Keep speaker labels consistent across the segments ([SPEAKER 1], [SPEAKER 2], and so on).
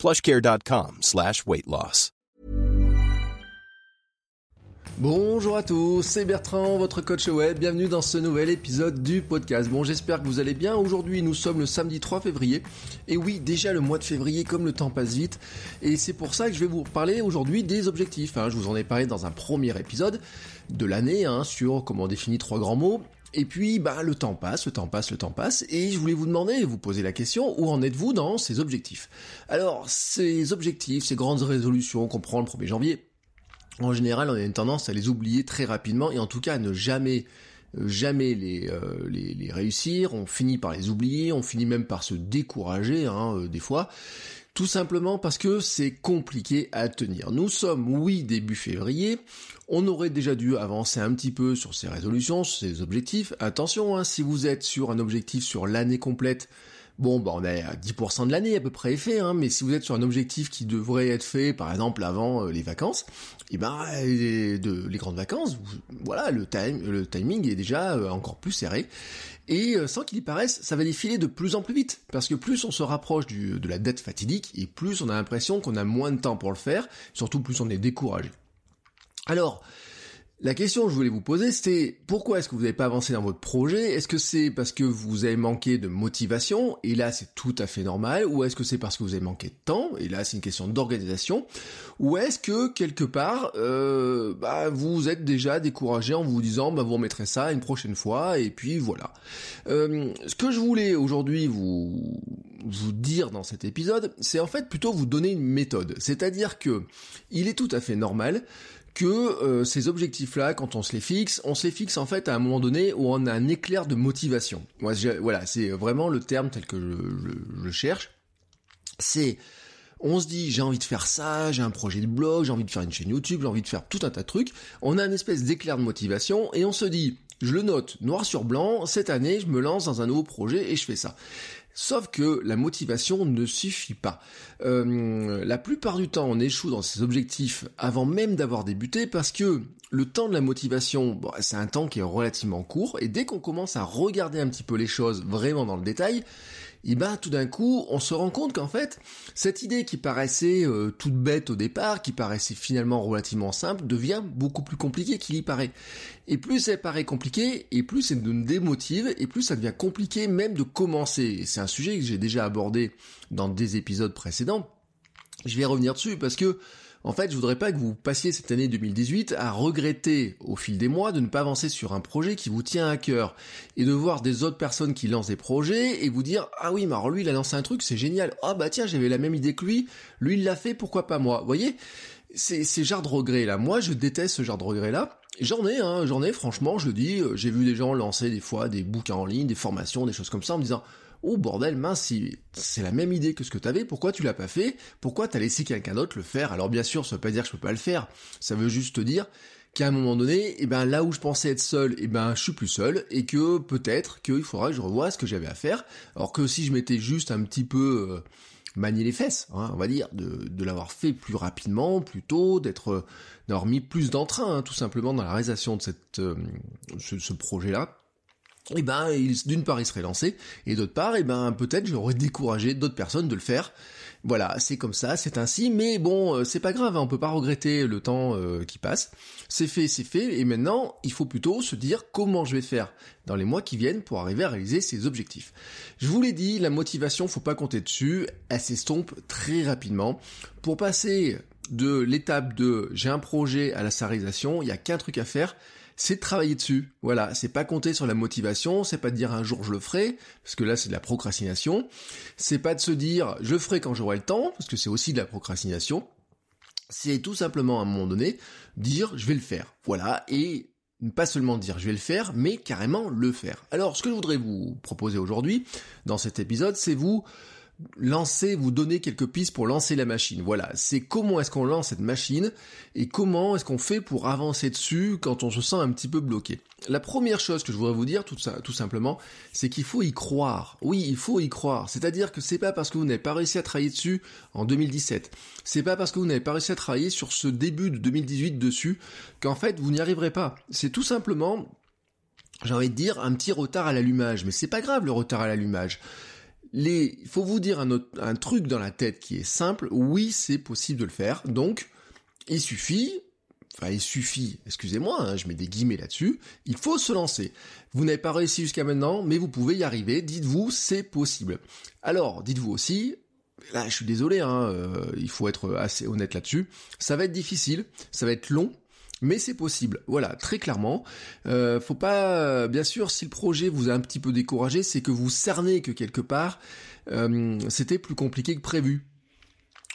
[SPEAKER 1] plushcare.com slash.
[SPEAKER 2] Bonjour à tous, c'est Bertrand, votre coach web. Bienvenue dans ce nouvel épisode du podcast. Bon, j'espère que vous allez bien. Aujourd'hui, nous sommes le samedi 3 février. Et oui, déjà le mois de février, comme le temps passe vite. Et c'est pour ça que je vais vous parler aujourd'hui des objectifs. hein. Je vous en ai parlé dans un premier épisode de l'année hein, sur comment on définit trois grands mots. Et puis, bah, le temps passe, le temps passe, le temps passe, et je voulais vous demander, vous poser la question, où en êtes-vous dans ces objectifs? Alors, ces objectifs, ces grandes résolutions qu'on prend le 1er janvier, en général, on a une tendance à les oublier très rapidement, et en tout cas à ne jamais, euh, jamais les, euh, les, les réussir, on finit par les oublier, on finit même par se décourager, hein, euh, des fois, tout simplement parce que c'est compliqué à tenir. Nous sommes, oui, début février, on aurait déjà dû avancer un petit peu sur ces résolutions, sur ces objectifs. Attention, hein, si vous êtes sur un objectif sur l'année complète, bon, bah on est à 10% de l'année à peu près fait, hein, mais si vous êtes sur un objectif qui devrait être fait, par exemple, avant euh, les vacances, et ben, euh, de, les grandes vacances, voilà, le, timing est déjà euh, encore plus serré. Et euh, sans qu'il y paraisse, ça va défiler de plus en plus vite, parce que plus on se rapproche de la dette fatidique, et plus on a l'impression qu'on a moins de temps pour le faire, surtout plus on est découragé. Alors, la question que je voulais vous poser, c'était pourquoi est-ce que vous n'avez pas avancé dans votre projet? Est-ce que c'est parce que vous avez manqué de motivation Et là, c'est tout à fait normal? Ou est-ce que c'est parce que vous avez manqué de temps Et là, c'est une question d'organisation? Ou est-ce que quelque part, euh, bah, vous êtes déjà découragé en vous disant, bah, vous remettrez ça une prochaine fois, et puis voilà. Euh, ce que je voulais aujourd'hui vous vous dire dans cet épisode, c'est en fait plutôt vous donner une méthode. C'est-à-dire que il est tout à fait normal que euh, ces objectifs-là, quand on se les fixe, on se les fixe en fait à un moment donné où on a un éclair de motivation. Voilà, c'est vraiment le terme tel que je, je- je cherche. C'est on se dit j'ai envie de faire ça, j'ai un projet de blog, j'ai envie de faire une chaîne YouTube, j'ai envie de faire tout un tas de trucs. On a une espèce d'éclair de motivation et on se dit je le note noir sur blanc, cette année je me lance dans un nouveau projet et je fais ça. Sauf que la motivation ne suffit pas. Euh, la plupart du temps, on échoue dans ses objectifs avant même d'avoir débuté parce que le temps de la motivation, c'est un temps qui est relativement court et dès qu'on commence à regarder un petit peu les choses vraiment dans le détail, et ben tout d'un coup, on se rend compte qu'en fait, cette idée qui paraissait euh, toute bête au départ, qui paraissait finalement relativement simple, devient beaucoup plus compliquée qu'il y paraît. Et plus elle paraît compliquée, et plus elle nous démotive, et plus ça devient compliqué même de commencer. C'est un sujet que j'ai déjà abordé dans des épisodes précédents. Je vais revenir dessus parce que en fait, je voudrais pas que vous passiez cette année 2018 à regretter au fil des mois de ne pas avancer sur un projet qui vous tient à cœur et de voir des autres personnes qui lancent des projets et vous dire ah oui, mais alors lui il a lancé un truc, c'est génial. Ah bah tiens, j'avais la même idée que lui, lui il l'a fait, pourquoi pas moi. Vous voyez c'est ces genres de regrets là. Moi, je déteste ce genre de regrets là. J'en ai, hein, j'en ai, franchement, je dis, euh, j'ai vu des gens lancer des fois des bouquins en ligne, des formations, des choses comme ça, en me disant Oh bordel, mince, c'est la même idée que ce que t'avais, pourquoi tu l'as pas fait? Pourquoi t'as laissé quelqu'un d'autre le faire? Alors bien sûr, ça veut pas dire que je peux pas le faire, ça veut juste te dire qu'à un moment donné, eh ben là où je pensais être seul, eh ben je suis plus seul, et que peut-être qu'il faudra que je revoie ce que j'avais à faire, alors que si je m'étais juste un petit peu euh, manié les fesses, hein, on va dire, de, l'avoir fait plus rapidement, plus tôt, d'être euh, d'avoir mis plus d'entrain, hein, tout simplement, dans la réalisation de cette, euh, ce projet-là, et ben d'une part il serait lancé et d'autre part et ben peut-être j'aurais découragé d'autres personnes de le faire. Voilà c'est comme ça c'est ainsi mais bon euh, c'est pas grave hein, on peut pas regretter le temps euh, qui passe. C'est fait c'est fait et maintenant il faut plutôt se dire comment je vais faire dans les mois qui viennent pour arriver à réaliser ces objectifs. Je vous l'ai dit la motivation faut pas compter dessus elle s'estompe très rapidement. Pour passer de l'étape de j'ai un projet à la sarisation il y a qu'un truc à faire c'est de travailler dessus. Voilà, c'est pas compter sur la motivation, c'est pas de dire un jour je le ferai, parce que là c'est de la procrastination. C'est pas de se dire je ferai quand j'aurai le temps, parce que c'est aussi de la procrastination. C'est tout simplement à un moment donné dire je vais le faire. Voilà, et pas seulement dire je vais le faire, mais carrément le faire. Alors ce que je voudrais vous proposer aujourd'hui, dans cet épisode, c'est vous lancer, vous donner quelques pistes pour lancer la machine. Voilà, c'est comment est-ce qu'on lance cette machine et comment est-ce qu'on fait pour avancer dessus quand on se sent un petit peu bloqué. La première chose que je voudrais vous dire, tout, simplement, c'est qu'il faut y croire. Oui, il faut y croire. C'est-à-dire que c'est pas parce que vous n'avez pas réussi à travailler dessus en 2017, c'est pas parce que vous n'avez pas réussi à travailler sur ce début de 2018 dessus qu'en fait vous n'y arriverez pas. C'est tout simplement j'ai envie de dire un petit retard à l'allumage, mais c'est pas grave le retard à l'allumage. Les, faut vous dire un, un truc dans la tête qui est simple. Oui, c'est possible de le faire. Donc, il suffit, enfin il suffit, excusez-moi, hein, je mets des guillemets là-dessus, il faut se lancer. Vous n'avez pas réussi jusqu'à maintenant, mais vous pouvez y arriver, dites-vous, c'est possible. Alors, dites-vous aussi, là je suis désolé, hein, euh, il faut être assez honnête là-dessus, ça va être difficile, ça va être long, mais c'est possible. Voilà, très clairement. Euh, faut pas, bien sûr, si le projet vous a un petit peu découragé, c'est que vous cernez que quelque part euh, c'était plus compliqué que prévu.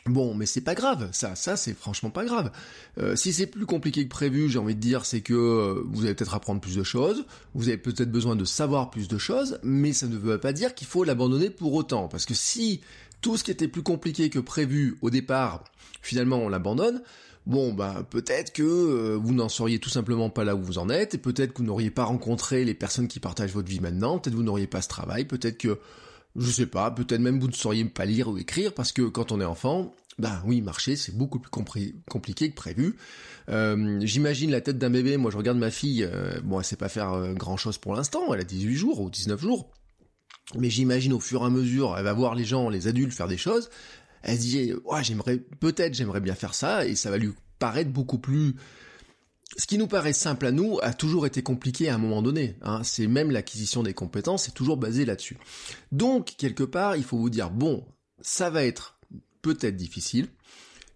[SPEAKER 2] Bon, mais c'est pas grave, ça, ça c'est franchement pas grave. Euh, si c'est plus compliqué que prévu, j'ai envie de dire, c'est que vous allez peut-être apprendre plus de choses, vous avez peut-être besoin de savoir plus de choses, mais ça ne veut pas dire qu'il faut l'abandonner pour autant, parce que si tout ce qui était plus compliqué que prévu au départ, finalement on l'abandonne, bon bah peut-être que euh, vous n'en seriez tout simplement pas là où vous en êtes, et peut-être que vous n'auriez pas rencontré les personnes qui partagent votre vie maintenant, peut-être que vous n'auriez pas ce travail, peut-être que, je sais pas, peut-être même vous ne sauriez pas lire ou écrire, parce que quand on est enfant, bah oui, marcher c'est beaucoup plus compliqué que prévu. Euh, J'imagine la tête d'un bébé, moi je regarde ma fille, euh, bon elle sait pas faire euh, grand chose pour l'instant, elle a 18 jours ou 19 jours, mais j'imagine au fur et à mesure, elle va voir les gens, les adultes faire des choses, elle dit ouais, j'aimerais peut-être j'aimerais bien faire ça et ça va lui paraître beaucoup plus ce qui nous paraît simple à nous a toujours été compliqué à un moment donné. Hein. C'est même l'acquisition des compétences, c'est toujours basé là-dessus. Donc, quelque part, il faut vous dire, bon, ça va être peut-être difficile,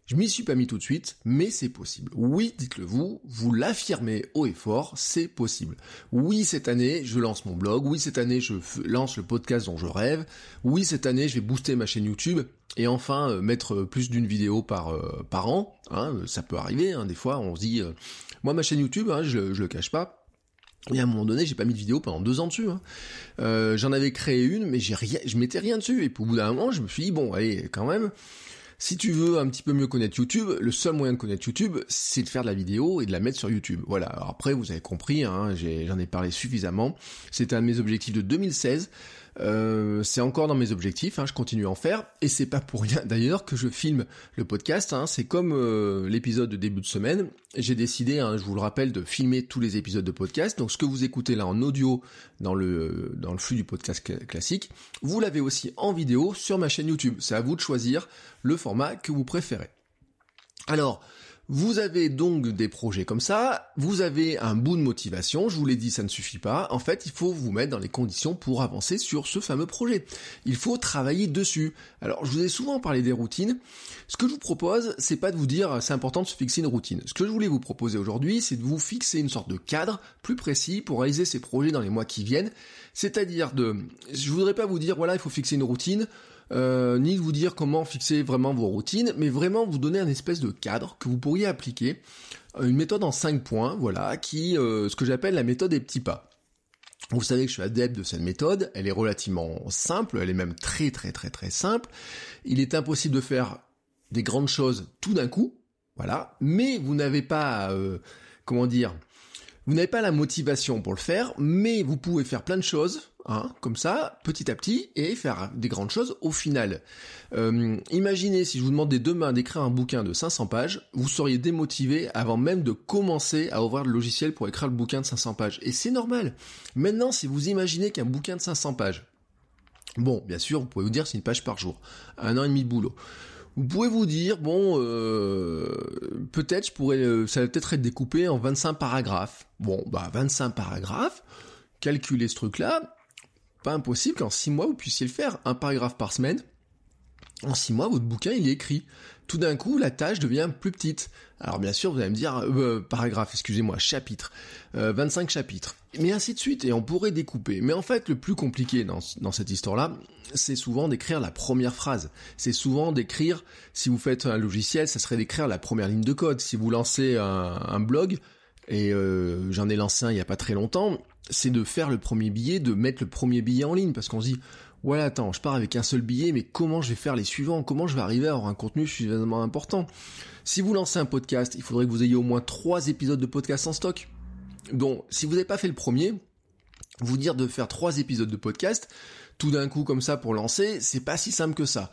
[SPEAKER 2] je m'y suis pas mis tout de suite, mais c'est possible. Oui, dites-le vous, vous l'affirmez haut et fort, c'est possible. Oui, cette année, je lance mon blog. Oui, cette année, je lance le podcast dont je rêve. Oui, cette année, je vais booster ma chaîne YouTube et enfin euh, mettre plus d'une vidéo par euh, an. Hein, ça peut arriver. Hein, des fois, on se dit, euh, moi, ma chaîne YouTube, hein, je, je le cache pas. Et à un moment donné, j'ai pas mis de vidéo pendant deux ans dessus. Hein. J'en avais créé une, mais j'ai rien, je mettais rien dessus. Et au bout d'un moment, je me suis dit bon, allez, quand même, si tu veux un petit peu mieux connaître YouTube, le seul moyen de connaître YouTube, c'est de faire de la vidéo et de la mettre sur YouTube. Voilà. Alors après, vous avez compris, hein, j'en ai, parlé suffisamment. C'était un de mes objectifs de 2016. Euh, c'est encore dans mes objectifs, hein, je continue à en faire, et c'est pas pour rien d'ailleurs que je filme le podcast, hein, c'est comme euh, l'épisode de début de semaine, j'ai décidé, hein, je vous le rappelle, de filmer tous les épisodes de podcast, donc ce que vous écoutez là en audio dans le, dans le flux du podcast classique, vous l'avez aussi en vidéo sur ma chaîne YouTube, c'est à vous de choisir le format que vous préférez. Alors, vous avez donc des projets comme ça, vous avez un bout de motivation, je vous l'ai dit, ça ne suffit pas. En fait, il faut vous mettre dans les conditions pour avancer sur ce fameux projet. Il faut travailler dessus. Alors, je vous ai souvent parlé des routines. Ce que je vous propose, c'est pas de vous dire c'est important de se fixer une routine. Ce que je voulais vous proposer aujourd'hui, c'est de vous fixer une sorte de cadre plus précis pour réaliser ces projets dans les mois qui viennent. C'est-à-dire de, je voudrais pas vous dire voilà, il faut fixer une routine. Euh, ni de vous dire comment fixer vraiment vos routines, mais vraiment vous donner un espèce de cadre que vous pourriez appliquer, euh, une méthode en 5 points, voilà, qui, euh, ce que j'appelle la méthode des petits pas. Vous savez que je suis adepte de cette méthode, elle est relativement simple, elle est même très très très très simple. Il est impossible de faire des grandes choses tout d'un coup, voilà, mais vous n'avez pas, comment dire, vous n'avez pas la motivation pour le faire, mais vous pouvez faire plein de choses, hein, comme ça, petit à petit, et faire des grandes choses au final. Euh, imaginez si je vous demandais demain d'écrire un bouquin de 500 pages, vous seriez démotivé avant même de commencer à ouvrir le logiciel pour écrire le bouquin de 500 pages. Et c'est normal. Maintenant, si vous imaginez qu'un bouquin de 500 pages, bon, bien sûr, vous pouvez vous dire c'est une page par jour, un an et demi de boulot. Vous pouvez vous dire, bon, euh, peut-être je pourrais, euh, ça va peut-être être découpé en 25 paragraphes. Bon, bah 25 paragraphes, calculer ce truc-là, pas impossible qu'en 6 mois vous puissiez le faire, un paragraphe par semaine. En 6 mois, votre bouquin il est écrit. Tout d'un coup, la tâche devient plus petite. Alors bien sûr, vous allez me dire, euh, paragraphe, excusez-moi, chapitre, 25 chapitres, mais ainsi de suite, et on pourrait découper. Mais en fait, le plus compliqué dans, cette histoire-là, c'est souvent d'écrire la première phrase. C'est souvent d'écrire, si vous faites un logiciel, ça serait d'écrire la première ligne de code. Si vous lancez un, blog, et euh, j'en ai lancé un il y a pas très longtemps, c'est de faire le premier billet, de mettre le premier billet en ligne, parce qu'on se dit, voilà, attends, je pars avec un seul billet, mais comment je vais faire les suivants? Comment je vais arriver à avoir un contenu suffisamment important? Si vous lancez un podcast, il faudrait que vous ayez au moins trois épisodes de podcast en stock. Donc, si vous n'avez pas fait le premier, vous dire de faire trois épisodes de podcast, tout d'un coup comme ça pour lancer, c'est pas si simple que ça.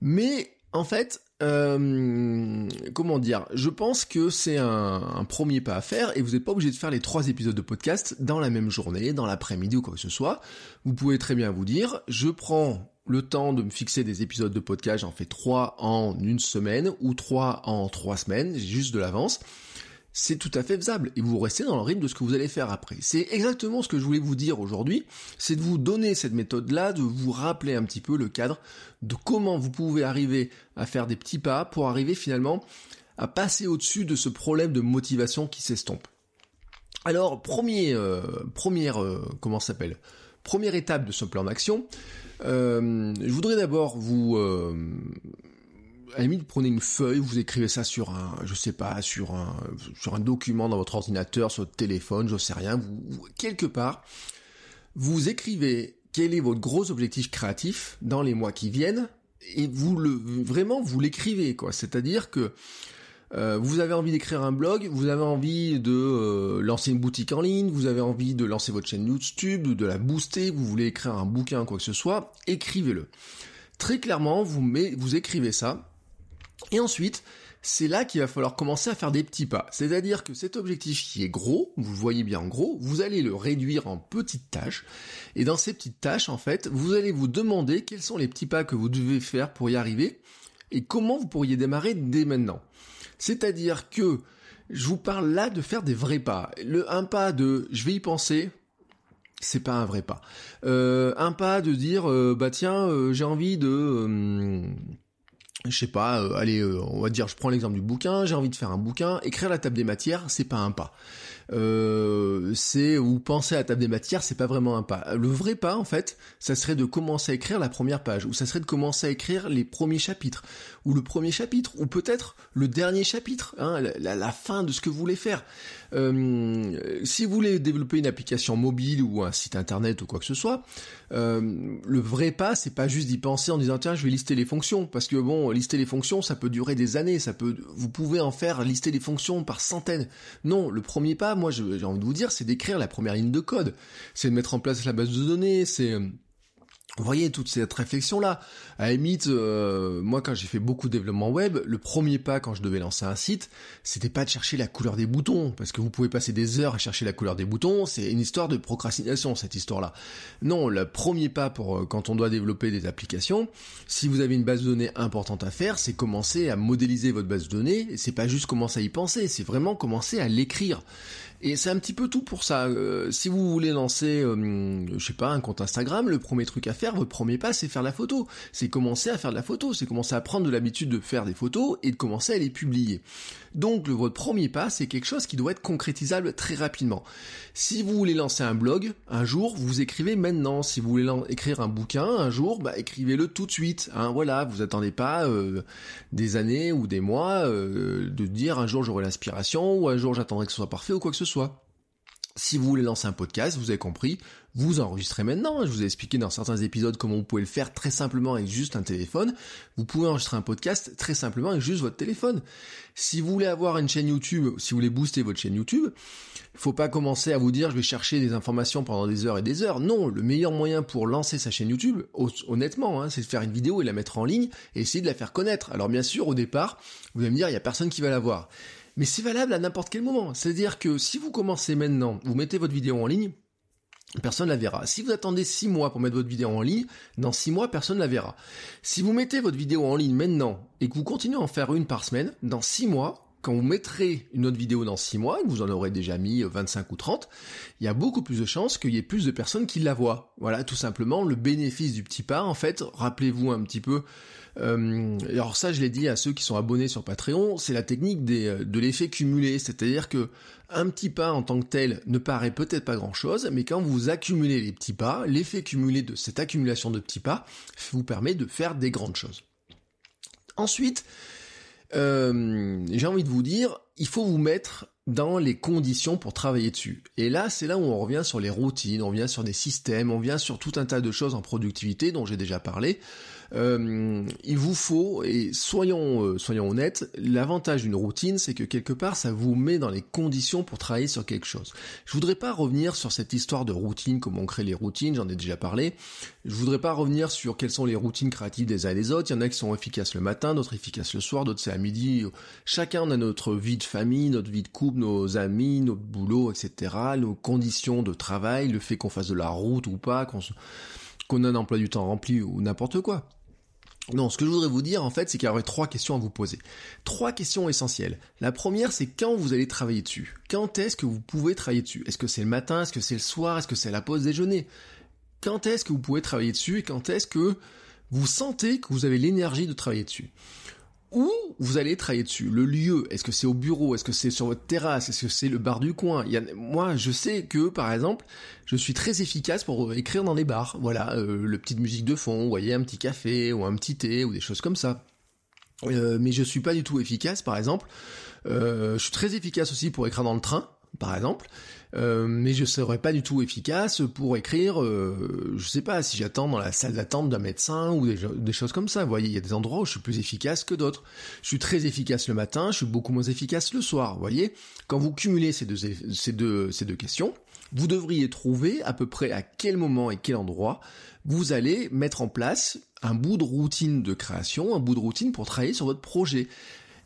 [SPEAKER 2] Mais en fait, euh, comment dire Je pense que c'est un, premier pas à faire et vous n'êtes pas obligé de faire les trois épisodes de podcast dans la même journée, dans l'après-midi ou quoi que ce soit. Vous pouvez très bien vous dire, je prends le temps de me fixer des épisodes de podcast, j'en fais trois en une semaine ou trois en trois semaines, j'ai juste de l'avance c'est tout à fait faisable et vous restez dans le rythme de ce que vous allez faire après. C'est exactement ce que je voulais vous dire aujourd'hui, c'est de vous donner cette méthode-là, de vous rappeler un petit peu le cadre de comment vous pouvez arriver à faire des petits pas pour arriver finalement à passer au-dessus de ce problème de motivation qui s'estompe. Alors, premier, euh, première, euh, comment s'appelle? Première étape de ce plan d'action, euh, je voudrais d'abord vous à la limite, prenez une feuille, vous écrivez ça sur un, je sais pas, sur un, sur un document dans votre ordinateur, sur votre téléphone, je sais rien, vous, quelque part, vous écrivez quel est votre gros objectif créatif dans les mois qui viennent, et vous le, vraiment, vous l'écrivez, quoi. C'est-à-dire que, euh, vous avez envie d'écrire un blog, vous avez envie de euh, lancer une boutique en ligne, vous avez envie de lancer votre chaîne YouTube, de la booster, vous voulez écrire un bouquin, quoi que ce soit, écrivez-le. Très clairement, vous, met, vous écrivez ça, et ensuite, c'est là qu'il va falloir commencer à faire des petits pas. C'est-à-dire que cet objectif qui est gros, vous le voyez bien en gros, vous allez le réduire en petites tâches. Et dans ces petites tâches, en fait, vous allez vous demander quels sont les petits pas que vous devez faire pour y arriver et comment vous pourriez démarrer dès maintenant. C'est-à-dire que je vous parle là de faire des vrais pas. Le un pas de je vais y penser, c'est pas un vrai pas. Euh, un pas de dire euh, bah tiens euh, j'ai envie de je sais pas, euh, allez, euh, on va dire, je prends l'exemple du bouquin, j'ai envie de faire un bouquin, écrire la table des matières, c'est pas un pas. Euh, c'est ou penser à la table des matières, c'est pas vraiment un pas. Le vrai pas, en fait, ça serait de commencer à écrire la première page, ou ça serait de commencer à écrire les premiers chapitres, ou le premier chapitre, ou peut-être le dernier chapitre, hein, la, fin de ce que vous voulez faire. si vous voulez développer une application mobile ou un site internet ou quoi que ce soit, le vrai pas, c'est pas juste d'y penser en disant tiens, je vais lister les fonctions, parce que bon, lister les fonctions, ça peut durer des années, ça peut, vous pouvez en faire lister les fonctions par centaines. Non, le premier pas, moi, j'ai envie de vous dire, c'est d'écrire la première ligne de code. C'est de mettre en place la base de données, c'est, vous voyez toute cette réflexion là. À la euh, moi quand j'ai fait beaucoup de développement web, le premier pas quand je devais lancer un site, c'était pas de chercher la couleur des boutons, parce que vous pouvez passer des heures à chercher la couleur des boutons, c'est une histoire de procrastination cette histoire-là. Non, le premier pas pour euh, quand on doit développer des applications, si vous avez une base de données importante à faire, c'est commencer à modéliser votre base de données, c'est pas juste commencer à y penser, c'est vraiment commencer à l'écrire. Et c'est un petit peu tout pour ça. Euh, si vous voulez lancer, euh, je sais pas, un compte Instagram, le premier truc à faire, votre premier pas, c'est faire la photo. C'est commencer à faire de la photo, c'est commencer à prendre de l'habitude de faire des photos et de commencer à les publier. Donc votre premier pas, c'est quelque chose qui doit être concrétisable très rapidement. Si vous voulez lancer un blog, un jour, vous écrivez maintenant. Si vous voulez écrire un bouquin, un jour, bah, écrivez-le tout de suite. Hein, voilà, vous attendez pas euh, des années ou des mois de dire un jour j'aurai l'inspiration ou un jour j'attendrai que ce soit parfait ou quoi que ce soit. Si vous voulez lancer un podcast, vous avez compris, vous enregistrez maintenant. Je vous ai expliqué dans certains épisodes comment vous pouvez le faire très simplement avec juste un téléphone. Vous pouvez enregistrer un podcast très simplement avec juste votre téléphone. Si vous voulez avoir une chaîne YouTube, si vous voulez booster votre chaîne YouTube, il faut pas commencer à vous dire je vais chercher des informations pendant des heures et des heures. Non, le meilleur moyen pour lancer sa chaîne YouTube, honnêtement, hein, c'est de faire une vidéo et la mettre en ligne et essayer de la faire connaître. Alors bien sûr, au départ, vous allez me dire il y a personne qui va la voir. Mais c'est valable à n'importe quel moment. C'est-à-dire que si vous commencez maintenant, vous mettez votre vidéo en ligne, personne la verra. Si vous attendez 6 mois pour mettre votre vidéo en ligne, dans 6 mois, personne la verra. Si vous mettez votre vidéo en ligne maintenant et que vous continuez à en faire une par semaine, dans 6 mois, quand vous mettrez une autre vidéo dans 6 mois, que vous en aurez déjà mis 25 ou 30, il y a beaucoup plus de chances qu'il y ait plus de personnes qui la voient. Voilà, tout simplement, le bénéfice du petit pas, en fait, rappelez-vous un petit peu euh, alors ça, je l'ai dit à ceux qui sont abonnés sur Patreon, c'est la technique euh, de l'effet cumulé, c'est-à-dire que un petit pas en tant que tel ne paraît peut-être pas grand-chose, mais quand vous accumulez les petits pas, l'effet cumulé de cette accumulation de petits pas vous permet de faire des grandes choses. Ensuite, euh, j'ai envie de vous dire, il faut vous mettre dans les conditions pour travailler dessus. Et là, c'est là où on revient sur les routines, on revient sur des systèmes, on vient sur tout un tas de choses en productivité dont j'ai déjà parlé. Euh, il vous faut, et soyons, euh, soyons honnêtes, l'avantage d'une routine, c'est que quelque part, ça vous met dans les conditions pour travailler sur quelque chose. Je voudrais pas revenir sur cette histoire de routine, comment on crée les routines, j'en ai déjà parlé. Je voudrais pas revenir sur quelles sont les routines créatives des uns et des autres. Il y en a qui sont efficaces le matin, d'autres efficaces le soir, d'autres c'est à midi. Chacun on a notre vie de famille, notre vie de couple, nos amis, notre boulot, etc., nos conditions de travail, le fait qu'on fasse de la route ou pas, qu'on qu'on a un emploi du temps rempli ou n'importe quoi. Non, ce que je voudrais vous dire en fait, c'est qu'il y aurait trois questions à vous poser. Trois questions essentielles. La première, c'est quand vous allez travailler dessus. Quand est-ce que vous pouvez travailler dessus? Est-ce que c'est le matin? Est-ce que c'est le soir? Est-ce que c'est la pause déjeuner? Quand est-ce que vous pouvez travailler dessus et quand est-ce que vous sentez que vous avez l'énergie de travailler dessus? Où vous allez travailler dessus? Le lieu, est-ce que c'est au bureau, est-ce que c'est sur votre terrasse, est-ce que c'est le bar du coin? Moi, je sais que par exemple, je suis très efficace pour écrire dans des bars. Voilà, euh, le petite musique de fond, vous voyez, un petit café ou un petit thé ou des choses comme ça. Euh, mais je suis pas du tout efficace, par exemple. Euh, je suis très efficace aussi pour écrire dans le train, par exemple. Euh, mais je serais pas du tout efficace pour écrire, euh, je sais pas, si j'attends dans la salle d'attente d'un médecin ou des, choses comme ça. Vous voyez, il y a des endroits où je suis plus efficace que d'autres. Je suis très efficace le matin, je suis beaucoup moins efficace le soir. Vous voyez, quand vous cumulez ces deux questions, vous devriez trouver à peu près à quel moment et quel endroit vous allez mettre en place un bout de routine de création, un bout de routine pour travailler sur votre projet.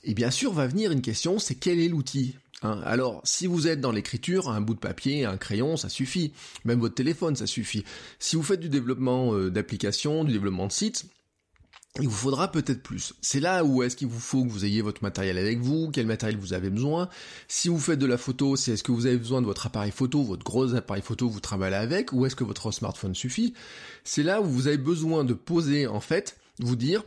[SPEAKER 2] Et bien sûr, va venir une question, c'est quel est l'outil? Hein, alors, si vous êtes dans l'écriture, un bout de papier, un crayon, ça suffit. Même votre téléphone, ça suffit. Si vous faites du développement euh, d'applications, du développement de sites, il vous faudra peut-être plus. C'est là où est-ce qu'il vous faut que vous ayez votre matériel avec vous, quel matériel vous avez besoin. Si vous faites de la photo, c'est est-ce que vous avez besoin de votre appareil photo, votre gros appareil photo, vous travaillez avec, ou est-ce que votre smartphone suffit C'est là où vous avez besoin de poser, en fait, vous dire,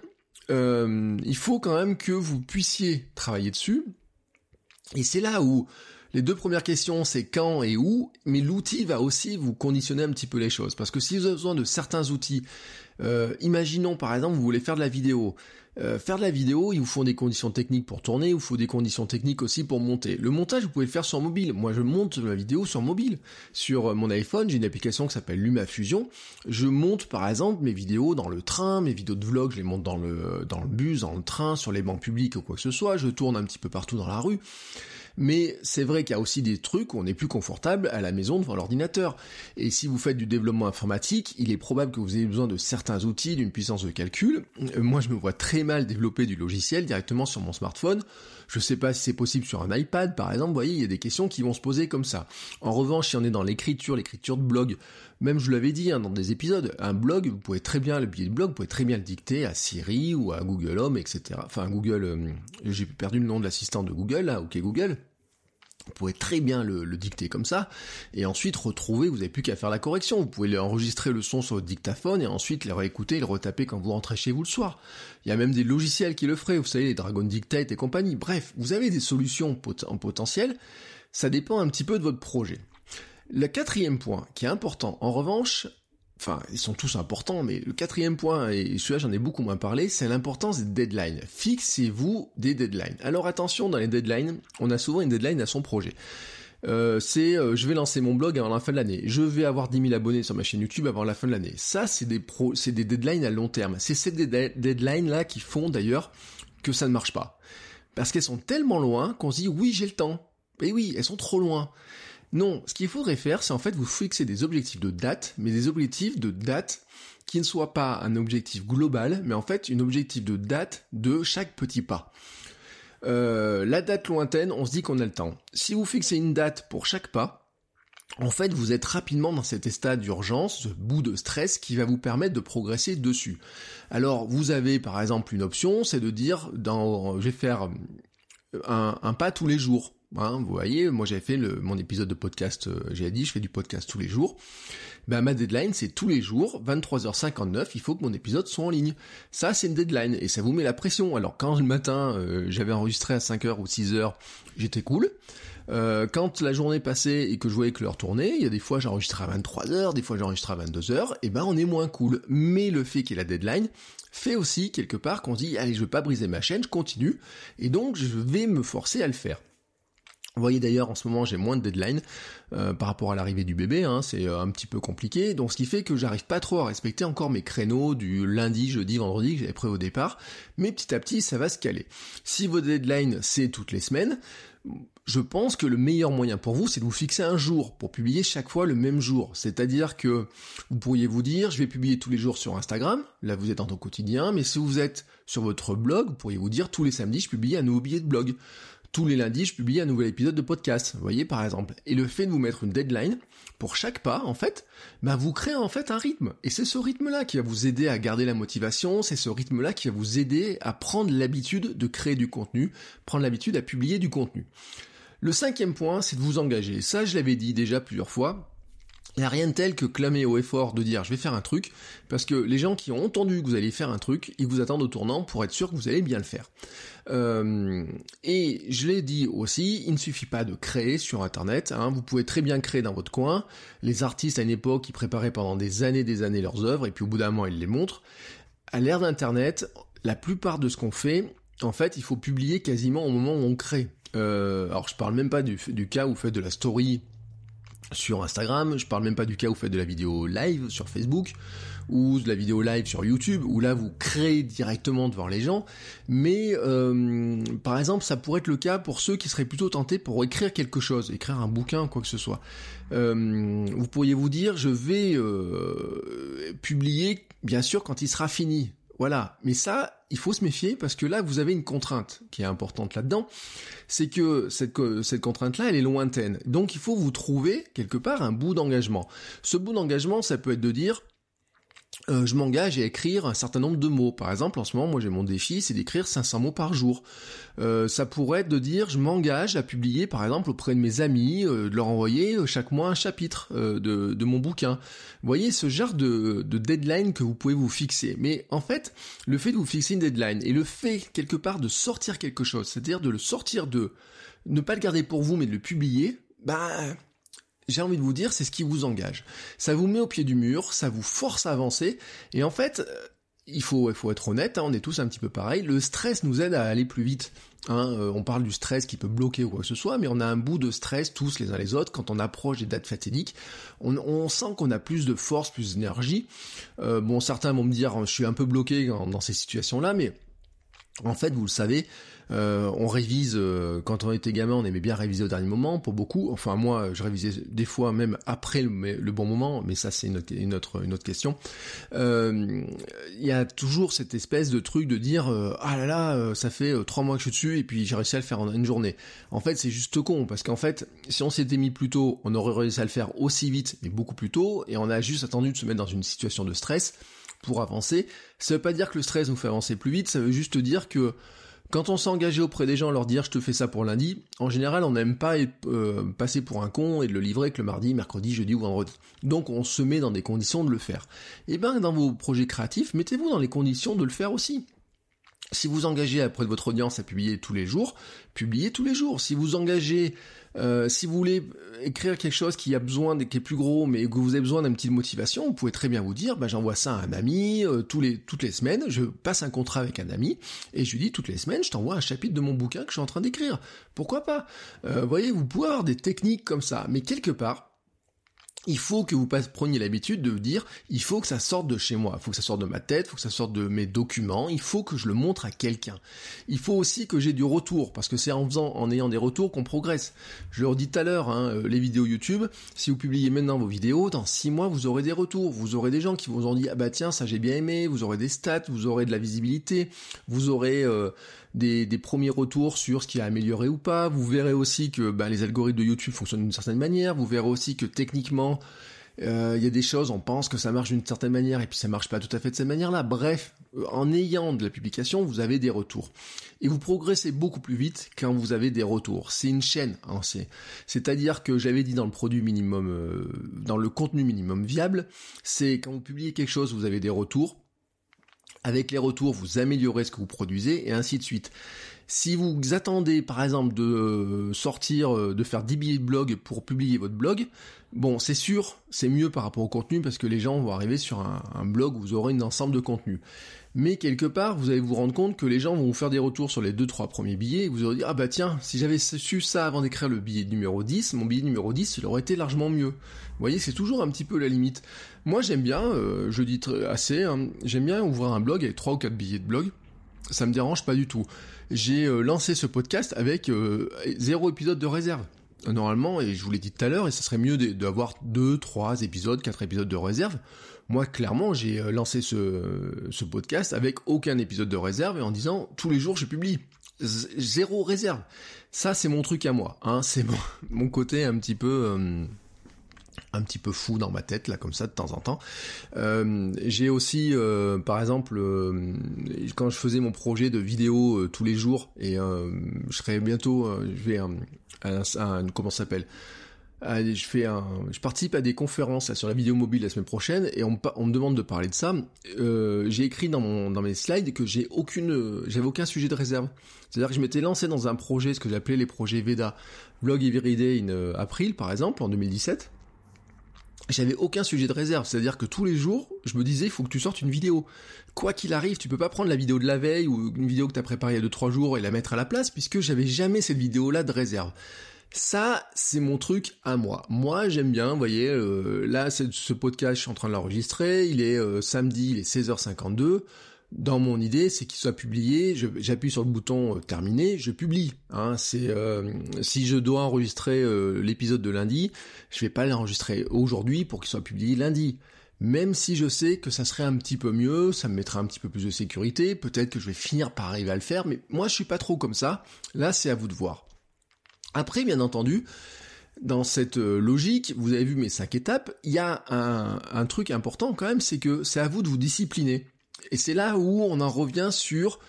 [SPEAKER 2] euh, il faut quand même que vous puissiez travailler dessus, et c'est là où les deux premières questions, c'est quand et où, mais l'outil va aussi vous conditionner un petit peu les choses. Parce que si vous avez besoin de certains outils, euh, imaginons par exemple, vous voulez faire de la vidéo. Euh, faire de la vidéo, il vous faut des conditions techniques pour tourner, il vous faut des conditions techniques aussi pour monter. Le montage, vous pouvez le faire sur mobile. Moi, je monte la vidéo sur mobile. Sur mon iPhone, j'ai une application qui s'appelle LumaFusion. Je monte par exemple mes vidéos dans le train, mes vidéos de vlog, je les monte dans le, dans le bus, dans le train, sur les bancs publics ou quoi que ce soit. Je tourne un petit peu partout dans la rue. Mais c'est vrai qu'il y a aussi des trucs où on est plus confortable à la maison devant l'ordinateur. Et si vous faites du développement informatique, il est probable que vous ayez besoin de certains outils, d'une puissance de calcul. Euh, moi, je me vois très mal développer du logiciel directement sur mon smartphone. Je sais pas si c'est possible sur un iPad, par exemple. Vous voyez, il y a des questions qui vont se poser comme ça. En revanche, si on est dans l'écriture, l'écriture de blog, même je l'avais dit hein, dans des épisodes, un blog, vous pouvez très bien, le billet de blog, vous pouvez très bien le dicter à Siri ou à Google Home, etc. Enfin, Google, euh, j'ai perdu le nom de l'assistant de Google, là, ok Google. Vous pouvez très bien le, dicter comme ça, et ensuite retrouver, vous n'avez plus qu'à faire la correction. Vous pouvez enregistrer le son sur votre dictaphone, et ensuite le réécouter le retaper quand vous rentrez chez vous le soir. Il y a même des logiciels qui le feraient, vous savez, les Dragon Dictate et compagnie. Bref, vous avez des solutions en potentiel, ça dépend un petit peu de votre projet. Le quatrième point, qui est important, en revanche, enfin, ils sont tous importants, mais le quatrième point, et celui-là j'en ai beaucoup moins parlé, c'est l'importance des deadlines. Fixez-vous des deadlines. Alors attention, dans les deadlines, on a souvent une deadline à son projet. Euh, c'est euh, je vais lancer mon blog avant la fin de l'année, je vais avoir 10 000 abonnés sur ma chaîne YouTube avant la fin de l'année. Ça, c'est des pro, c'est des deadlines à long terme. C'est ces deadlines là qui font d'ailleurs que ça ne marche pas, parce qu'elles sont tellement loin qu'on se dit oui j'ai le temps. Et oui, elles sont trop loin. Non, ce qu'il faudrait faire, c'est en fait vous fixer des objectifs de date, mais des objectifs de date qui ne soient pas un objectif global, mais en fait un objectif de date de chaque petit pas. Euh, la date lointaine, on se dit qu'on a le temps. Si vous fixez une date pour chaque pas, en fait, vous êtes rapidement dans cet état d'urgence, ce bout de stress qui va vous permettre de progresser dessus. Alors, vous avez par exemple une option, c'est de dire, dans, je vais faire un pas tous les jours. Hein, vous voyez, moi j'avais fait le, mon épisode de podcast, euh, j'ai dit, je fais du podcast tous les jours. Ben ma deadline c'est tous les jours, 23h59, il faut que mon épisode soit en ligne. Ça c'est une deadline et ça vous met la pression. Alors quand le matin euh, j'avais enregistré à 5h ou 6h, j'étais cool. Euh, quand la journée passait et que je voyais que l'heure tournait, il y a des fois j'enregistrais à 23h, des fois j'enregistrais à 22h, et ben on est moins cool. Mais le fait qu'il y ait la deadline fait aussi quelque part qu'on dit allez je vais pas briser ma chaîne, je continue, et donc je vais me forcer à le faire. Vous voyez d'ailleurs en ce moment j'ai moins de deadline euh, par rapport à l'arrivée du bébé, hein, c'est euh, un petit peu compliqué, donc ce qui fait que j'arrive pas trop à respecter encore mes créneaux du lundi, jeudi, vendredi que j'avais pris au départ, mais petit à petit ça va se caler. Si vos deadlines c'est toutes les semaines, je pense que le meilleur moyen pour vous, c'est de vous fixer un jour pour publier chaque fois le même jour. C'est-à-dire que vous pourriez vous dire, je vais publier tous les jours sur Instagram, là vous êtes dans ton quotidien, mais si vous êtes sur votre blog, vous pourriez vous dire, tous les samedis, je publie un nouveau billet de blog tous les lundis, je publie un nouvel épisode de podcast. Vous voyez, par exemple. Et le fait de vous mettre une deadline pour chaque pas, en fait, bah, vous créez en fait un rythme. Et c'est ce rythme-là qui va vous aider à garder la motivation, c'est ce rythme-là qui va vous aider à prendre l'habitude de créer du contenu, prendre l'habitude à publier du contenu. Le cinquième point, c'est de vous engager. Ça, je l'avais dit déjà plusieurs fois. Il n'y a rien de tel que clamer au effort de dire je vais faire un truc, parce que les gens qui ont entendu que vous allez faire un truc, ils vous attendent au tournant pour être sûr que vous allez bien le faire. Euh, et je l'ai dit aussi, il ne suffit pas de créer sur Internet, hein. vous pouvez très bien créer dans votre coin. Les artistes à une époque, ils préparaient pendant des années des années leurs œuvres, et puis au bout d'un moment, ils les montrent. À l'ère d'Internet, la plupart de ce qu'on fait, en fait, il faut publier quasiment au moment où on crée. Euh, alors je parle même pas du, du cas où vous faites de la story sur Instagram, je parle même pas du cas où vous faites de la vidéo live sur Facebook ou de la vidéo live sur YouTube où là vous créez directement devant les gens, mais euh, par exemple ça pourrait être le cas pour ceux qui seraient plutôt tentés pour écrire quelque chose, écrire un bouquin quoi que ce soit. Euh, vous pourriez vous dire je vais euh, publier bien sûr quand il sera fini, voilà. Mais ça, il faut se méfier parce que là, vous avez une contrainte qui est importante là-dedans. C'est que cette, cette contrainte-là, elle est lointaine. Donc, il faut vous trouver quelque part un bout d'engagement. Ce bout d'engagement, ça peut être de dire, euh, je m'engage à écrire un certain nombre de mots. Par exemple, en ce moment, moi j'ai mon défi, c'est d'écrire 500 mots par jour. Euh, ça pourrait être de dire, je m'engage à publier, par exemple, auprès de mes amis, euh, de leur envoyer chaque mois un chapitre de, mon bouquin. Vous voyez, ce genre de, de deadline que vous pouvez vous fixer. Mais en fait, le fait de vous fixer une deadline et le fait, quelque part, de sortir quelque chose, c'est-à-dire de le sortir de... ne pas le garder pour vous, mais de le publier, ben j'ai envie de vous dire, c'est ce qui vous engage. Ça vous met au pied du mur, ça vous force à avancer, et en fait, euh, il faut, il faut être honnête, hein, on est tous un petit peu pareil, le stress nous aide à aller plus vite. Hein, euh, on parle du stress qui peut bloquer ou quoi que ce soit, mais on a un bout de stress tous les uns les autres quand on approche des dates fatidiques. On, sent qu'on a plus de force, plus d'énergie. Euh, bon, certains vont me dire, je suis un peu bloqué dans ces situations-là, mais en fait, vous le savez, euh, on révise, euh, quand on était gamin, on aimait bien réviser au dernier moment, pour beaucoup. Enfin, moi, je révisais des fois même après le, bon moment, mais ça, c'est une, autre, une autre question. Euh, il y a toujours cette espèce de truc de dire Ah là là, ça fait trois mois que je suis dessus, et puis j'ai réussi à le faire en une journée. En fait, c'est juste con, parce qu'en fait, si on s'était mis plus tôt, on aurait réussi à le faire aussi vite, mais beaucoup plus tôt, et on a juste attendu de se mettre dans une situation de stress pour avancer. Ça veut pas dire que le stress nous fait avancer plus vite, ça veut juste dire que quand on s'est engagé auprès des gens, leur dire je te fais ça pour lundi, en général on n'aime pas euh, passer pour un con et de le livrer que le mardi, mercredi, jeudi ou vendredi. Donc on se met dans des conditions de le faire. Et eh ben dans vos projets créatifs, mettez-vous dans les conditions de le faire aussi. Si vous engagez auprès de votre audience à publier tous les jours, publiez tous les jours. Si vous engagez euh, si vous voulez écrire quelque chose qui a besoin, qui est plus gros, mais que vous avez besoin d'une petite motivation, vous pouvez très bien vous dire, bah, j'envoie ça à un ami euh, tous les, toutes les semaines, je passe un contrat avec un ami, et je lui dis toutes les semaines, je t'envoie un chapitre de mon bouquin que je suis en train d'écrire. Pourquoi pas? Euh, Vous voyez, vous pouvez avoir des techniques comme ça, mais quelque part, il faut que vous preniez l'habitude de dire, il faut que ça sorte de chez moi, il faut que ça sorte de ma tête, il faut que ça sorte de mes documents, il faut que je le montre à quelqu'un. Il faut aussi que j'ai du retour, parce que c'est en faisant, en ayant des retours qu'on progresse. Je le redis tout à l'heure, hein, euh, les vidéos YouTube, si vous publiez maintenant vos vidéos, dans six mois, vous aurez des retours, vous aurez des gens qui vous ont dit, ah bah tiens, ça j'ai bien aimé, vous aurez des stats, vous aurez de la visibilité, vous aurez euh, des, premiers retours sur ce qui a amélioré ou pas. Vous verrez aussi que bah, les algorithmes de YouTube fonctionnent d'une certaine manière. Vous verrez aussi que techniquement, euh, il y a des choses, on pense que ça marche d'une certaine manière et puis ça marche pas tout à fait de cette manière-là. Bref, euh, en ayant de la publication, vous avez des retours. Et vous progressez beaucoup plus vite quand vous avez des retours. C'est une chaîne, hein, c'est-à-dire que j'avais dit dans le produit minimum, euh, dans le contenu minimum viable, c'est quand vous publiez quelque chose, vous avez des retours. Avec les retours, vous améliorez ce que vous produisez et ainsi de suite. Si vous attendez par exemple de euh, sortir, euh, de faire 10 billets de blog pour publier votre blog, bon c'est sûr, c'est mieux par rapport au contenu parce que les gens vont arriver sur un, blog où vous aurez un ensemble de contenu. Mais quelque part, vous allez vous rendre compte que les gens vont vous faire des retours sur les deux trois premiers billets et vous aurez dit ah bah tiens, si j'avais su ça avant d'écrire le billet numéro 10, mon billet numéro 10, il aurait été largement mieux. Vous voyez, c'est toujours un petit peu la limite. Moi, j'aime bien, euh, je dis assez, hein, j'aime bien ouvrir un blog avec trois ou quatre billets de blog. Ça me dérange pas du tout. J'ai euh, lancé ce podcast avec euh, zéro épisode de réserve normalement, et je vous l'ai dit tout à l'heure, et ça serait mieux d'avoir deux, trois épisodes, quatre épisodes de réserve. Moi, clairement, j'ai euh, lancé ce, podcast avec aucun épisode de réserve et en disant tous les jours je publie. zéro réserve. Ça, c'est mon truc à moi. Hein, c'est mon, côté un petit peu... Euh, un petit peu fou dans ma tête là comme ça de temps en temps. Euh, j'ai aussi par exemple quand je faisais mon projet de vidéo tous les jours et je serai bientôt je vais un, un comment s'appelle? Je fais un, je participe à des conférences sur la vidéo mobile la semaine prochaine et on, me demande de parler de ça. Euh, j'ai écrit dans mes slides que j'ai aucune, j'avais aucun sujet de réserve. C'est-à-dire que je m'étais lancé dans un projet, ce que j'appelais les projets Veda, Vlog Everyday in euh, April par exemple en 2017. J'avais aucun sujet de réserve, c'est-à-dire que tous les jours, je me disais, il faut que tu sortes une vidéo. Quoi qu'il arrive, tu peux pas prendre la vidéo de la veille ou une vidéo que tu as préparée il y a 2-3 jours et la mettre à la place, puisque j'avais jamais cette vidéo-là de réserve. Ça, c'est mon truc à moi. Moi, j'aime bien, vous voyez, euh, là, ce podcast, je suis en train de l'enregistrer, il est euh, samedi, il est 16h52. Dans mon idée, c'est qu'il soit publié, j'appuie sur le bouton euh, terminer, je publie. Hein, c'est si je dois enregistrer l'épisode de lundi, je vais pas l'enregistrer aujourd'hui pour qu'il soit publié lundi. Même si je sais que ça serait un petit peu mieux, ça me mettra un petit peu plus de sécurité, peut-être que je vais finir par arriver à le faire, mais moi je suis pas trop comme ça. Là, c'est à vous de voir. Après, bien entendu, dans cette euh, logique, vous avez vu mes cinq étapes, il y a un, truc important quand même, c'est que c'est à vous de vous discipliner. Et c'est là où on en revient sur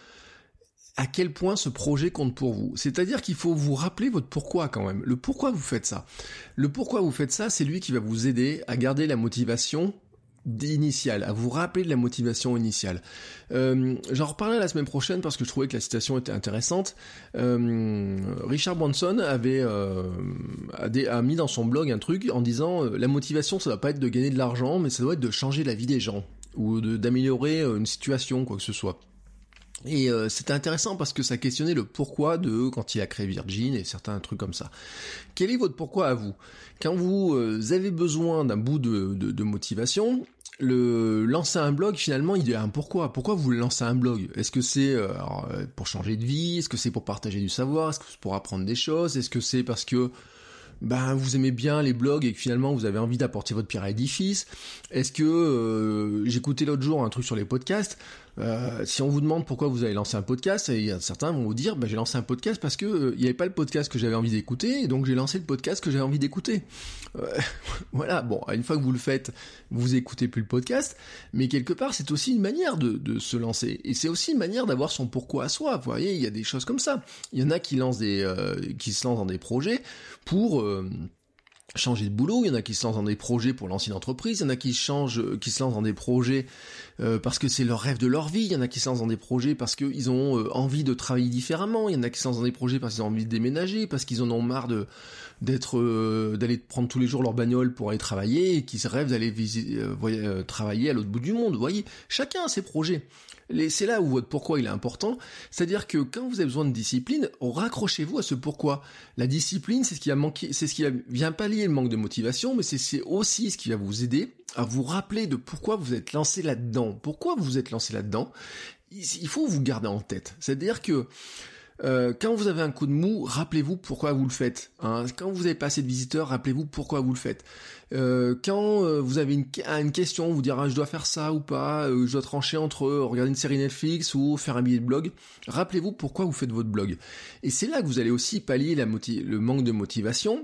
[SPEAKER 2] à quel point ce projet compte pour vous. C'est-à-dire qu'il faut vous rappeler votre pourquoi quand même. Le pourquoi vous faites ça. Le pourquoi vous faites ça, c'est lui qui va vous aider à garder la motivation initiale, à vous rappeler de la motivation initiale. Euh, J'en reparlerai la semaine prochaine parce que je trouvais que la citation était intéressante. Euh, Richard Branson avait euh, a, mis dans son blog un truc en disant euh, la motivation ça doit pas être de gagner de l'argent mais ça doit être de changer la vie des gens ou d'améliorer euh, une situation quoi que ce soit. Et euh, c'était intéressant parce que ça questionnait le pourquoi de quand il a créé Virgin et certains trucs comme ça. Quel est votre pourquoi à vous? Quand vous avez besoin d'un bout de, de, motivation, le lancer un blog finalement il y a un pourquoi. Pourquoi vous lancez un blog? Est-ce que c'est euh, euh, pour changer de vie? Est-ce que c'est pour partager du savoir? Est-ce que c'est pour apprendre des choses? Est-ce que c'est parce que ben vous aimez bien les blogs et que finalement vous avez envie d'apporter votre pierre à l'édifice? Est-ce que euh, j'écoutais l'autre jour un truc sur les podcasts euh, si on vous demande pourquoi vous avez lancé un podcast, et certains vont vous dire, bah, j'ai lancé un podcast parce que euh, il n'y avait pas le podcast que j'avais envie d'écouter, et donc j'ai lancé le podcast que j'avais envie d'écouter. Euh, voilà, bon, une fois que vous le faites, vous écoutez plus le podcast, mais quelque part, c'est aussi une manière de, de, se lancer, et c'est aussi une manière d'avoir son pourquoi à soi. Vous voyez, il y a des choses comme ça. Il y en a qui lancent des, qui se lancent dans des projets pour changer de boulot, il y en a qui se lancent dans des projets pour lancer une entreprise, il y en a qui changent, qui se lancent dans des projets euh, parce que c'est leur rêve de leur vie, il y en a qui se dans des projets parce qu'ils ont euh, envie de travailler différemment, il y en a qui se dans des projets parce qu'ils ont envie de déménager, parce qu'ils en ont marre de d'être euh, d'aller prendre tous les jours leur bagnole pour aller travailler et qui rêvent d'aller travailler à l'autre bout du monde. Vous voyez, chacun a ses projets c'est là où votre pourquoi il est important. C'est-à-dire que quand vous avez besoin de discipline, raccrochez-vous à ce pourquoi. La discipline, c'est ce qui a manqué, c'est ce qui vient pallier le manque de motivation, mais c'est aussi ce qui va vous aider à vous rappeler de pourquoi vous êtes lancé là-dedans. Pourquoi vous êtes lancé là-dedans? Il faut vous garder en tête. C'est-à-dire que euh, quand vous avez un coup de mou, rappelez-vous pourquoi vous le faites. Hein. Quand vous avez pas assez de visiteurs, rappelez-vous pourquoi vous le faites. Euh, quand euh, vous avez une, question, vous dire ah, je dois faire ça ou pas, je dois trancher entre regarder une série Netflix ou faire un billet de blog, rappelez-vous pourquoi vous faites votre blog. Et c'est là que vous allez aussi pallier le manque de motivation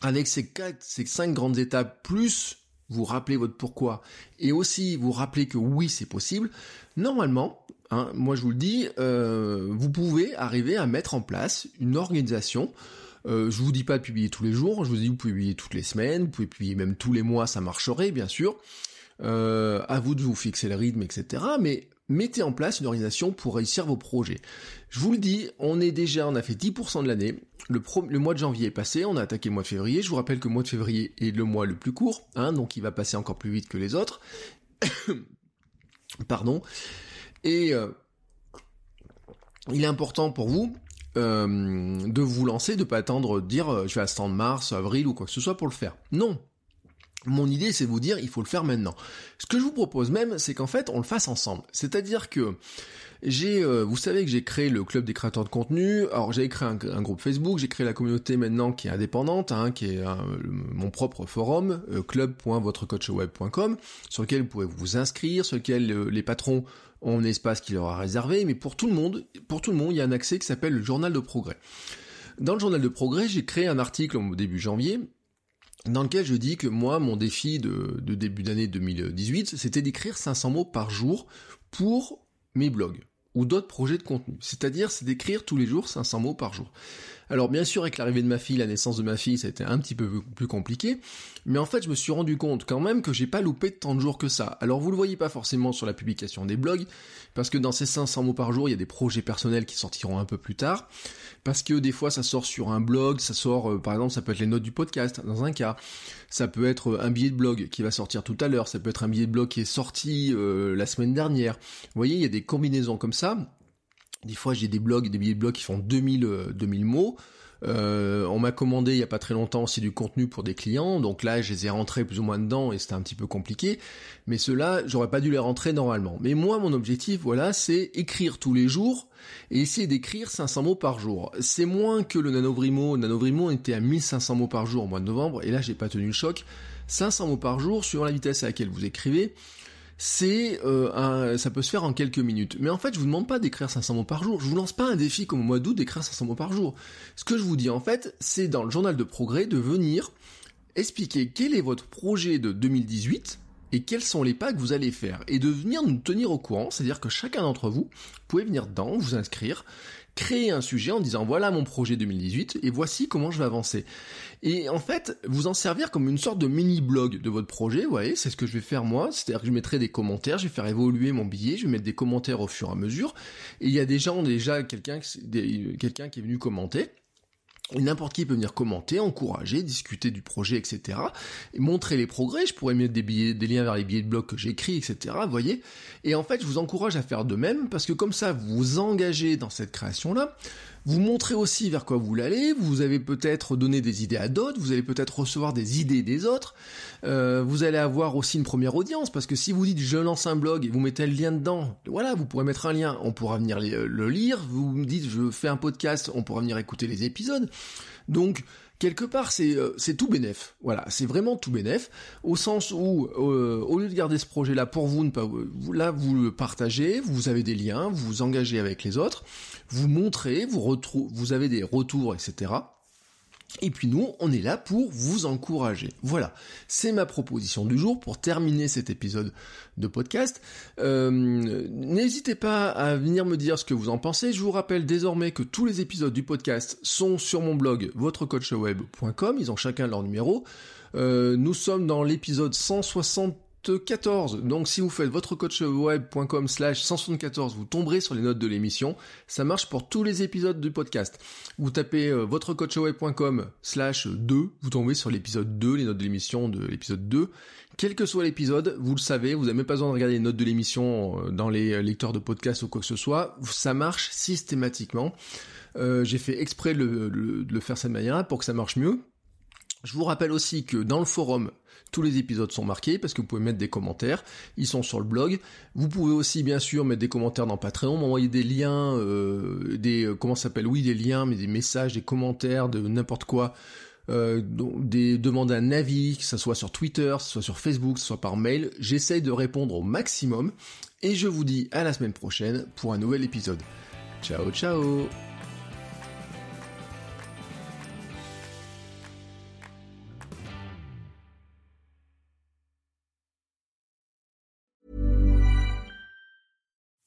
[SPEAKER 2] avec ces ces cinq grandes étapes plus vous rappelez votre pourquoi et aussi vous rappelez que oui c'est possible. Normalement, Hein, moi je vous le dis, euh, vous pouvez arriver à mettre en place une organisation. Euh, je vous dis pas de publier tous les jours, je vous dis vous pouvez publier toutes les semaines, vous pouvez publier même tous les mois, ça marcherait bien sûr. Euh, à vous de vous fixer le rythme, etc. Mais mettez en place une organisation pour réussir vos projets. Je vous le dis, on est déjà, on a fait 10% de l'année. Le, le, mois de janvier est passé, on a attaqué le mois de février. Je vous rappelle que le mois de février est le mois le plus court, hein, donc il va passer encore plus vite que les autres. Pardon. Et euh, il est important pour vous euh, de vous lancer, de pas attendre dire euh, je vais attendre mars, avril ou quoi que ce soit pour le faire. Non. Mon idée, c'est de vous dire, il faut le faire maintenant. Ce que je vous propose même, c'est qu'en fait, on le fasse ensemble. C'est-à-dire que j'ai, euh, vous savez que j'ai créé le club des créateurs de contenu. Alors j'ai créé un, groupe Facebook, j'ai créé la communauté maintenant qui est indépendante, hein, qui est mon propre forum, euh, club.votrecoachweb.com, sur lequel vous pouvez vous inscrire, sur lequel les patrons ont un espace qui leur a réservé, mais pour tout le monde, pour tout le monde, il y a un accès qui s'appelle le journal de progrès. Dans le journal de progrès, j'ai créé un article au début janvier dans lequel je dis que moi, mon défi de, début d'année 2018, c'était d'écrire 500 mots par jour pour mes blogs ou d'autres projets de contenu. C'est-à-dire, c'est d'écrire tous les jours 500 mots par jour. Alors bien sûr, avec l'arrivée de ma fille, la naissance de ma fille, ça a été un petit peu plus compliqué, mais en fait, je me suis rendu compte quand même que j'ai pas loupé tant de jours que ça. Alors vous le voyez pas forcément sur la publication des blogs, parce que dans ces 500 mots par jour, il y a des projets personnels qui sortiront un peu plus tard, parce que des fois, ça sort sur un blog, ça sort, euh, par exemple, ça peut être les notes du podcast, dans un cas, ça peut être euh, un billet de blog qui va sortir tout à l'heure, ça peut être un billet de blog qui est sorti euh, la semaine dernière. Vous voyez, il y a des combinaisons comme ça, des fois, j'ai des blogs, des billets de blog qui font 2000, 2000 euh, mots. Euh, on m'a commandé il y a pas très longtemps aussi du contenu pour des clients, donc là je les ai rentrés plus ou moins dedans et c'était un petit peu compliqué. Mais ceux-là, j'aurais pas dû les rentrer normalement. Mais moi, mon objectif, voilà, c'est écrire tous les jours et essayer d'écrire 500 mots par jour. C'est moins que le Nanovrimo. Nanovrimo était à 1500 mots par jour au mois de novembre et là j'ai pas tenu le choc. 500 mots par jour sur la vitesse à laquelle vous écrivez c'est euh, ça peut se faire en quelques minutes. Mais en fait, je vous demande pas d'écrire 500 mots par jour. Je vous lance pas un défi comme au mois d'août d'écrire 500 mots par jour. Ce que je vous dis en fait, c'est dans le journal de progrès de venir expliquer quel est votre projet de 2018 et quels sont les pas que vous allez faire et de venir nous tenir au courant, c'est-à-dire que chacun d'entre vous pouvez venir dedans, vous inscrire créer un sujet en disant voilà mon projet 2018 et voici comment je vais avancer. Et en fait, vous en servir comme une sorte de mini-blog de votre projet, vous voyez, c'est ce que je vais faire moi, c'est-à-dire que je mettrai des commentaires, je vais faire évoluer mon billet, je vais mettre des commentaires au fur et à mesure, et il y a des gens déjà, quelqu'un quelqu'un qui est venu commenter, N'importe qui peut venir commenter, encourager, discuter du projet, etc. Et montrer les progrès. Je pourrais mettre des, des liens vers les billets de blog que j'écris, etc. Vous voyez Et en fait, je vous encourage à faire de même parce que comme ça, vous vous engagez dans cette création-là. Vous montrez aussi vers quoi vous aller, vous avez peut-être donné des idées à d'autres, vous allez peut-être recevoir des idées des autres, euh, vous allez avoir aussi une première audience, parce que si vous dites je lance un blog et vous mettez le lien dedans, voilà, vous pourrez mettre un lien, on pourra venir le lire, vous me dites je fais un podcast, on pourra venir écouter les épisodes. Donc, quelque part c'est euh, c'est tout bénef. Voilà, c'est vraiment tout bénef au sens où euh, au lieu de garder ce projet là pour vous ne pas vous, là vous le partagez, vous avez des liens, vous vous engagez avec les autres, vous montrez, vous retrouvez, vous avez des retours etc. Et puis nous, on est là pour vous encourager. Voilà, c'est ma proposition du jour pour terminer cet épisode de podcast. Euh, n'hésitez pas à venir me dire ce que vous en pensez. Je vous rappelle désormais que tous les épisodes du podcast sont sur mon blog votrecoachweb.com. Ils ont chacun leur numéro. Euh, nous sommes dans l'épisode 160 174. Donc si vous faites votrecoachweb.com slash 174, vous tomberez sur les notes de l'émission. Ça marche pour tous les épisodes du podcast. Vous tapez euh, votrecoachweb.com slash 2, vous tombez sur l'épisode 2, les notes de l'émission de l'épisode 2. Quel que soit l'épisode, vous le savez, vous n'avez pas besoin de regarder les notes de l'émission euh, dans les lecteurs de podcast ou quoi que ce soit. Ça marche systématiquement. Euh, j'ai fait exprès de le faire de cette manière pour que ça marche mieux. Je vous rappelle aussi que dans le forum, tous les épisodes sont marqués parce que vous pouvez mettre des commentaires. Ils sont sur le blog. Vous pouvez aussi bien sûr mettre des commentaires dans Patreon, m'envoyer des liens, euh, des euh, comment s'appelle? Oui, des liens, mais des messages, des commentaires de n'importe quoi. Euh, des demandes un avis, que ce soit sur Twitter, que ce soit sur Facebook, que ce soit par mail. J'essaye de répondre au maximum. Et je vous dis à la semaine prochaine pour un nouvel épisode. Ciao ciao